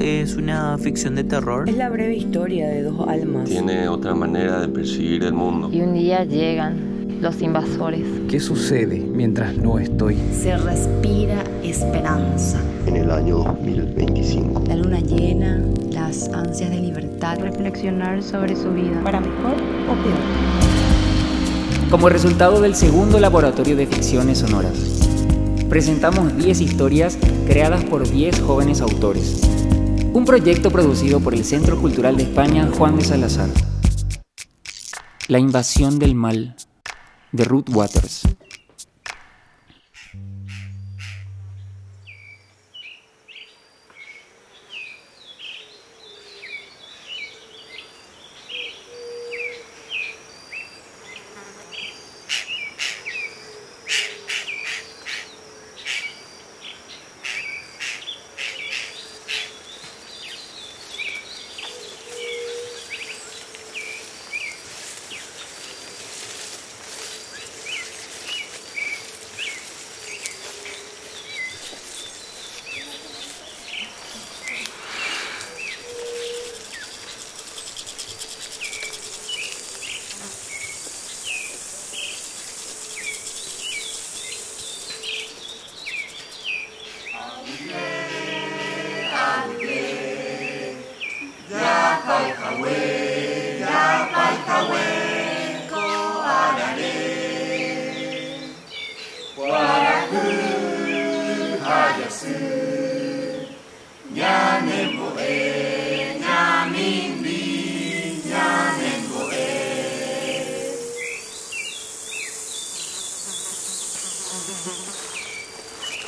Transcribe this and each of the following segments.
Es una ficción de terror. Es la breve historia de dos almas. Tiene otra manera de percibir el mundo. Y un día llegan los invasores. ¿Qué sucede mientras no estoy? Se respira esperanza. En el año 2025. La luna llena, las ansias de libertad. Reflexionar sobre su vida. Para mejor o peor. Como resultado del segundo laboratorio de ficciones sonoras, presentamos 10 historias creadas por 10 jóvenes autores. Un proyecto producido por el Centro Cultural de España Juan de Salazar. La invasión del mal, de Ruth Waters.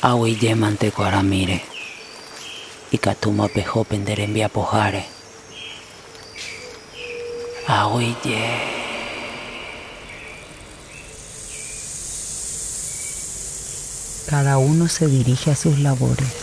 Awi yemante mire. Y katuma pejo pendere envía pojare. Awi ye. Cada uno se dirige a sus labores.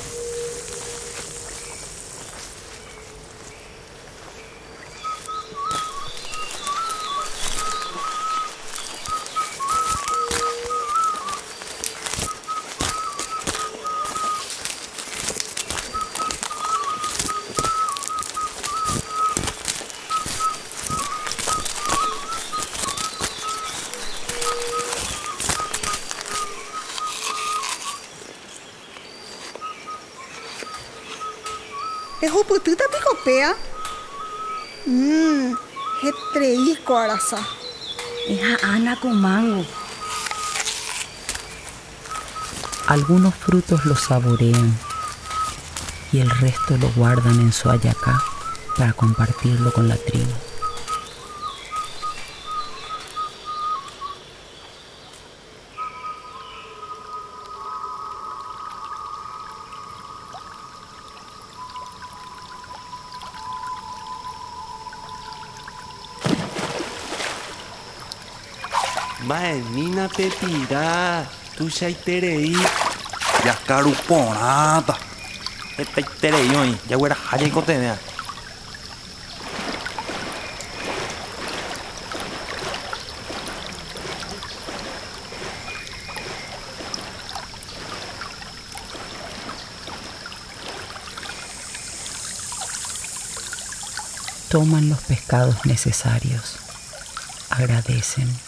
Ehupytýta pihopea. Mmm, hetreíko arasa. Ana con mango. Algunos frutos los saborean y el resto lo guardan en su ayacá para compartirlo con la tribu. Maenina pepira, tu shaiterei. Yaskaruporãta. Etaiterei, oi. Yaguera haya cotenea. Toman los pescados necesarios, agradecen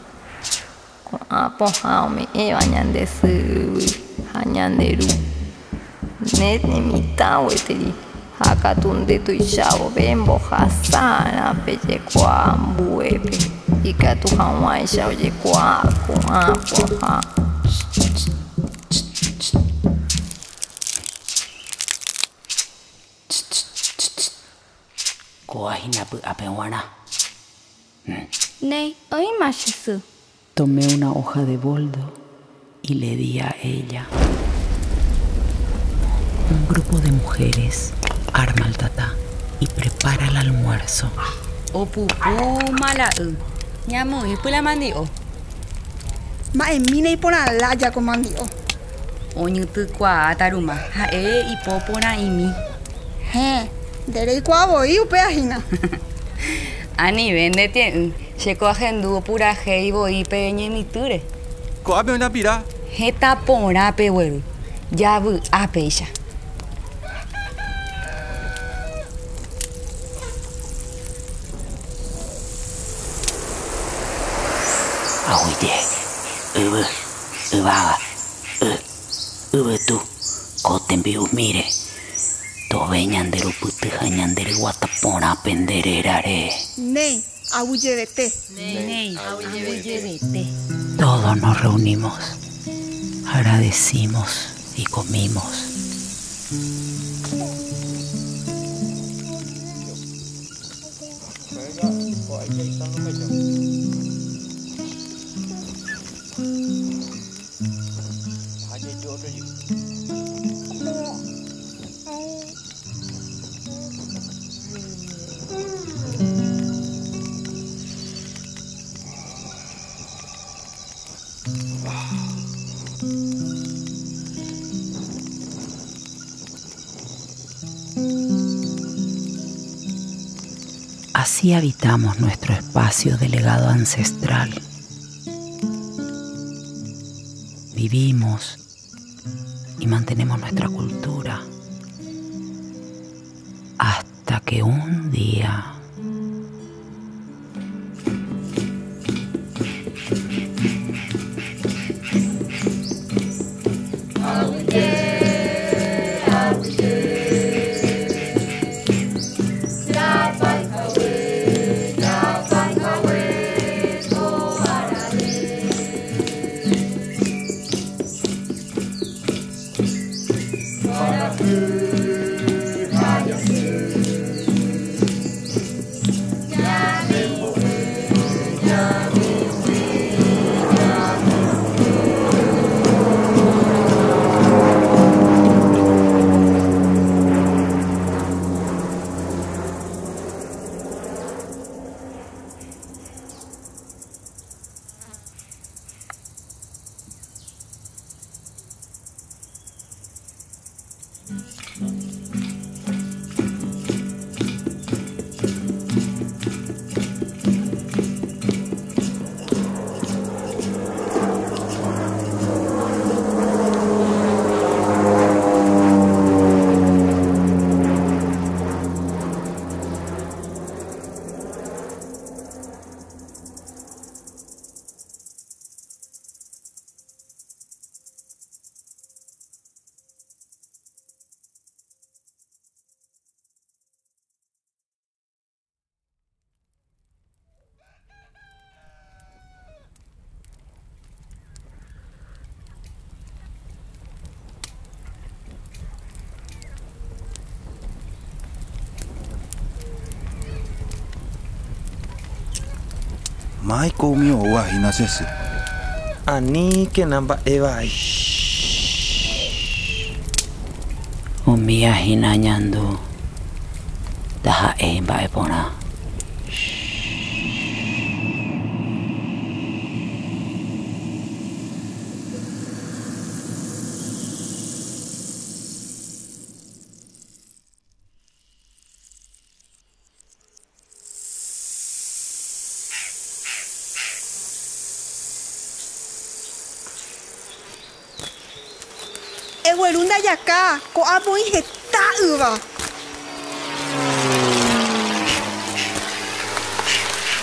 アポハオメエワニャンです。ハニャンデルネネミタウエテリハカトンデトイシャオベンボハサナペジェコアンブエペイカトハンワイシャオジェコアコアポハ怖いなぶあべんわな。ねえ、おいましす。Tomé una hoja de boldo y le di a ella. Un grupo de mujeres arma el tatá y prepara el almuerzo. O pupu mala u. Ñamu y pula mandio. Ma emina y por alaya comandio. Oñu tu kwa taruma. Ha e y popora y mi. He, dere y cuavo y upea. Ani vende tien. Checo agendu pura heibo y peñe mi ture. Coape una pira. Heta pora pe weru. Yabu apeisha. Ahuye, ubu, ubaga, ubu tu, kotembiu mire. Tobe ñandero putu ñandere guatapora pendererare. Nei, abuye vete. Ney, vete. Todos nos reunimos, agradecimos y comimos. Así habitamos nuestro espacio de legado ancestral. Vivimos y mantenemos nuestra cultura hasta que un día Mai comio wa hinasese. Ani que namba eva umia hinañandu ndaha'éi mba'e porã. Eguerunda yacá, coamo y jeta uva.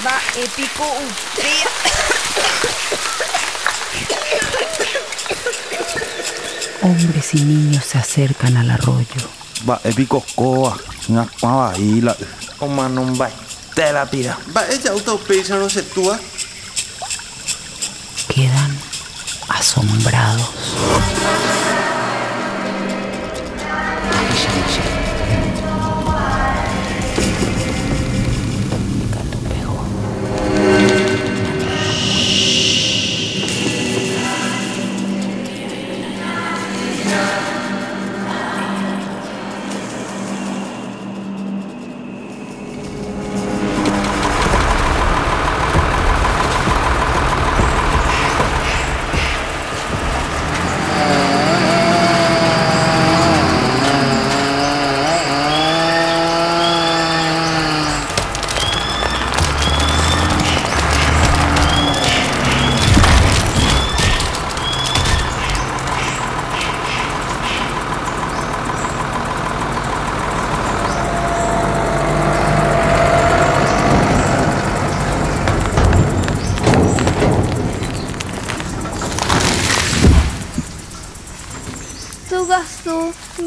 Va épico upea. Hombres y niños se acercan al arroyo. Va epico coa. Nga pava ila. Oma non vai. Te la pira. Mba'e upéicha rosetúa. Quedan asombrados.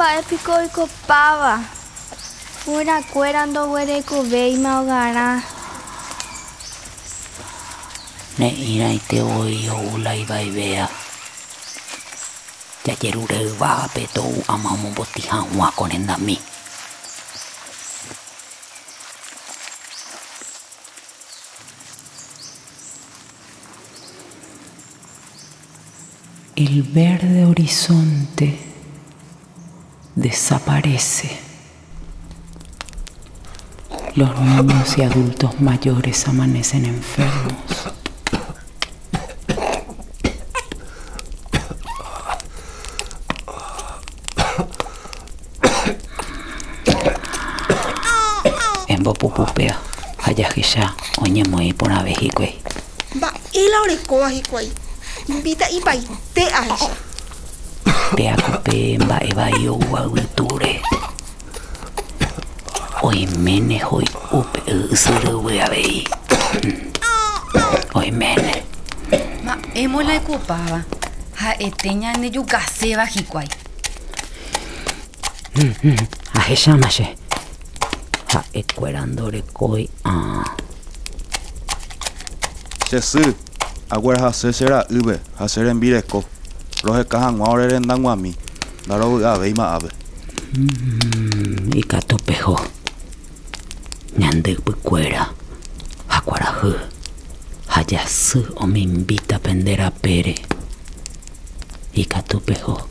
Mba'épiko oikopáva. Fuerakuéra ndoguerekovéima ogarã. Ne'írãinte oula ivaivea. Jajerureývape tou ama omombotĩ hag̃ua ko rendami. El verde horizonte desaparece. Los niños y adultos mayores amanecen enfermos. En Bopupupea, Hayajisha, Oñemoy por Abejicue. mba'éla orekóva hikuái mbita ipaite ahecha Peakope mba'evai oguavytúre. Oiméne hoy upe ysyryvy avei. Oiméne. Ma'émosla ekopáva. Ha'ete ñandejukaséva hikuái. Ahechámache. Ha'ekuéra ndorekói. Ah. Che sy, aguera hase che ra'ýpe ha che rembireko. Roheka hag̃ua orerendaguami. Ndarovy'avéi ma'ápe. Ikatupeho. Ñandypykuéra. Ha kuarahy. Ha jasy omembíta penderapére. Ikatupeho.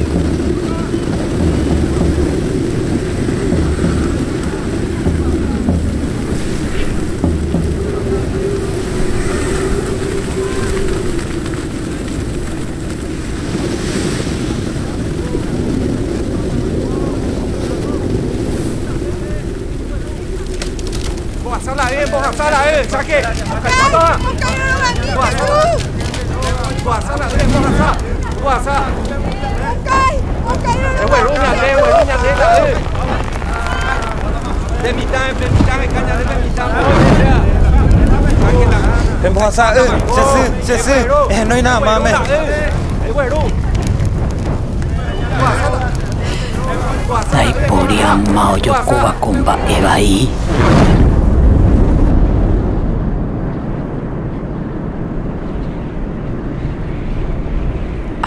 sao lại đi bộ hàng xa lại? Chả kì cảnh sát đó bộ hàng xa bộ hàng xa lại? Đi bộ hàng xa bộ hàng xa để quẩy rút nhặt em quẩy rút nhặt đi lại đi đem mít tay đem mít tay cái nhà đem mít tay đem bộ hàng xa ừ chết sư chết sư. em nói nào mà mày? để quẩy rút. Taipuria mao yo kuwa kumba evai.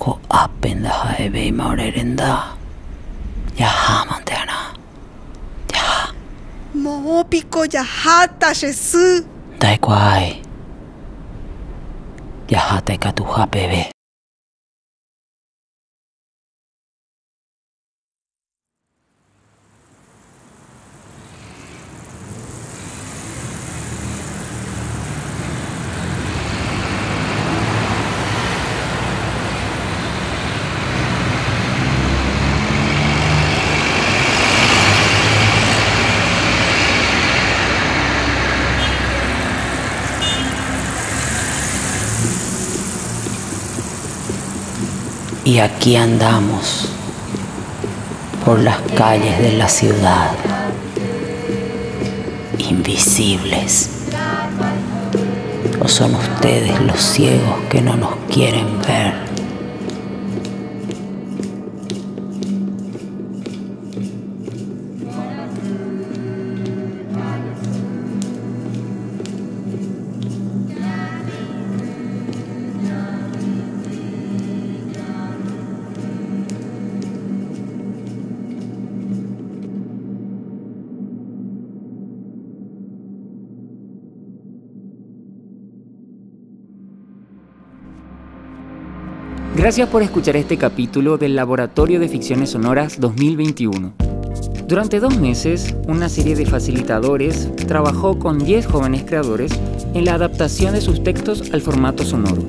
こうアップインダハイウェイ回れるんだ。やはーなんだよな。やはもうピコじゃはったしす大怖い。やはてかとはベベ。Y aquí andamos por las calles de la ciudad, invisibles, son ustedes los ciegos que no nos quieren ver. Gracias por escuchar este capítulo del Laboratorio de Ficciones Sonoras 2021. Durante dos meses, una serie de facilitadores trabajó con 10 jóvenes creadores en la adaptación de sus textos al formato sonoro.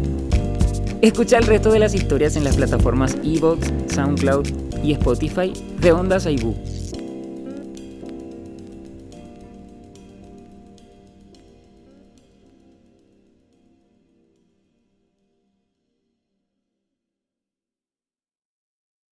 Escucha el resto de las historias en las plataformas Evox, SoundCloud y Spotify de Ondas Aibú.